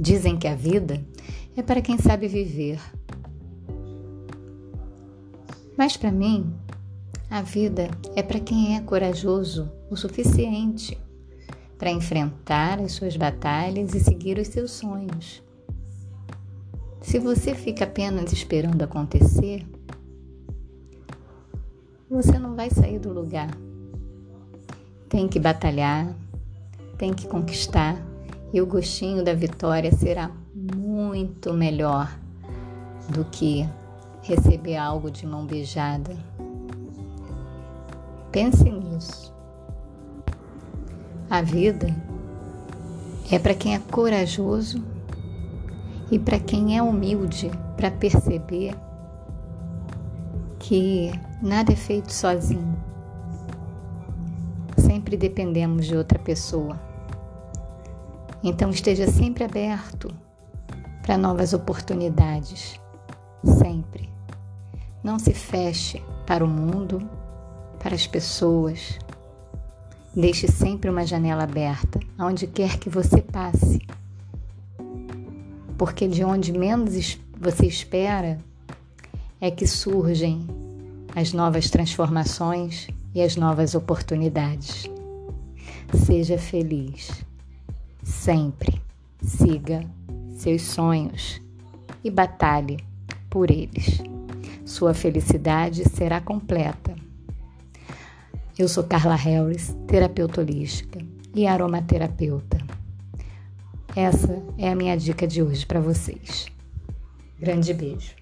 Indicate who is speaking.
Speaker 1: Dizem que a vida é para quem sabe viver. Mas para mim, a vida é para quem é corajoso o suficiente para enfrentar as suas batalhas e seguir os seus sonhos. Se você fica apenas esperando acontecer, você não vai sair do lugar. Tem que batalhar, tem que conquistar e o gostinho da vitória será muito melhor do que receber algo de mão beijada. Pense nisso. A vida é para quem é corajoso e para quem é humilde para perceber que nada é feito sozinho. Sempre dependemos de outra pessoa. Então esteja sempre aberto para novas oportunidades. Sempre. Não se feche para o mundo, para as pessoas. Deixe sempre uma janela aberta, aonde quer que você passe porque de onde menos você espera é que surgem as novas transformações e as novas oportunidades. Seja feliz, sempre siga seus sonhos e batalhe por eles. Sua felicidade será completa. Eu sou Carla Harris, terapeuta holística e aromaterapeuta. Essa é a minha dica de hoje para vocês. Grande beijo.